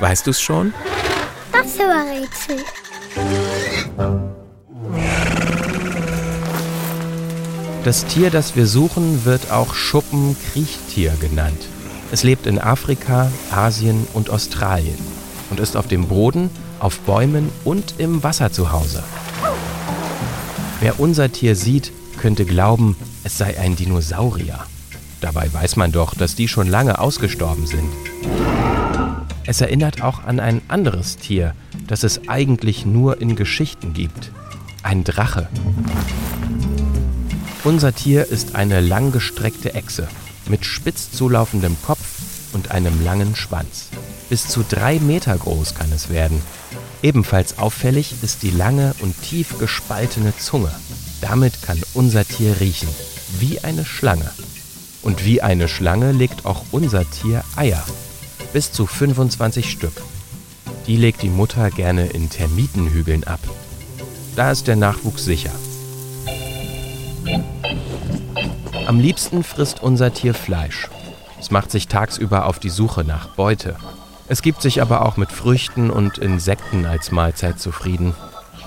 Weißt du's schon? Das Rätsel. Das Tier, das wir suchen, wird auch Schuppenkriechtier genannt. Es lebt in Afrika, Asien und Australien und ist auf dem Boden, auf Bäumen und im Wasser zu Hause. Wer unser Tier sieht, könnte glauben, es sei ein Dinosaurier. Dabei weiß man doch, dass die schon lange ausgestorben sind. Es erinnert auch an ein anderes Tier, das es eigentlich nur in Geschichten gibt. Ein Drache. Unser Tier ist eine langgestreckte Echse mit spitz zulaufendem Kopf und einem langen Schwanz. Bis zu drei Meter groß kann es werden. Ebenfalls auffällig ist die lange und tief gespaltene Zunge. Damit kann unser Tier riechen, wie eine Schlange. Und wie eine Schlange legt auch unser Tier Eier. Bis zu 25 Stück. Die legt die Mutter gerne in Termitenhügeln ab. Da ist der Nachwuchs sicher. Am liebsten frisst unser Tier Fleisch. Es macht sich tagsüber auf die Suche nach Beute. Es gibt sich aber auch mit Früchten und Insekten als Mahlzeit zufrieden.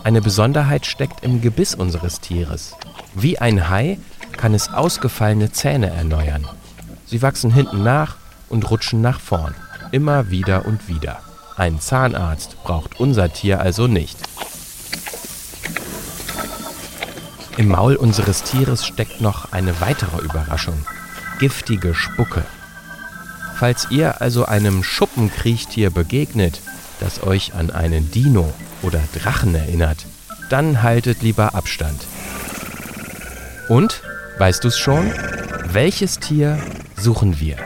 Eine Besonderheit steckt im Gebiss unseres Tieres. Wie ein Hai kann es ausgefallene Zähne erneuern. Sie wachsen hinten nach und rutschen nach vorn. Immer wieder und wieder. Ein Zahnarzt braucht unser Tier also nicht. Im Maul unseres Tieres steckt noch eine weitere Überraschung. Giftige Spucke. Falls ihr also einem Schuppenkriechtier begegnet, das euch an einen Dino oder Drachen erinnert, dann haltet lieber Abstand. Und, weißt du's schon? Welches Tier suchen wir?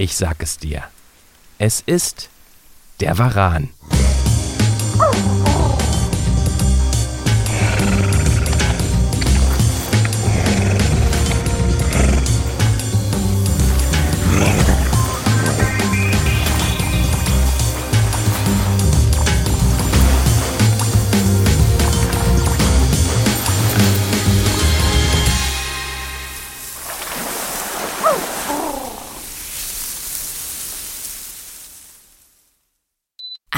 Ich sag es dir. Es ist der Varan.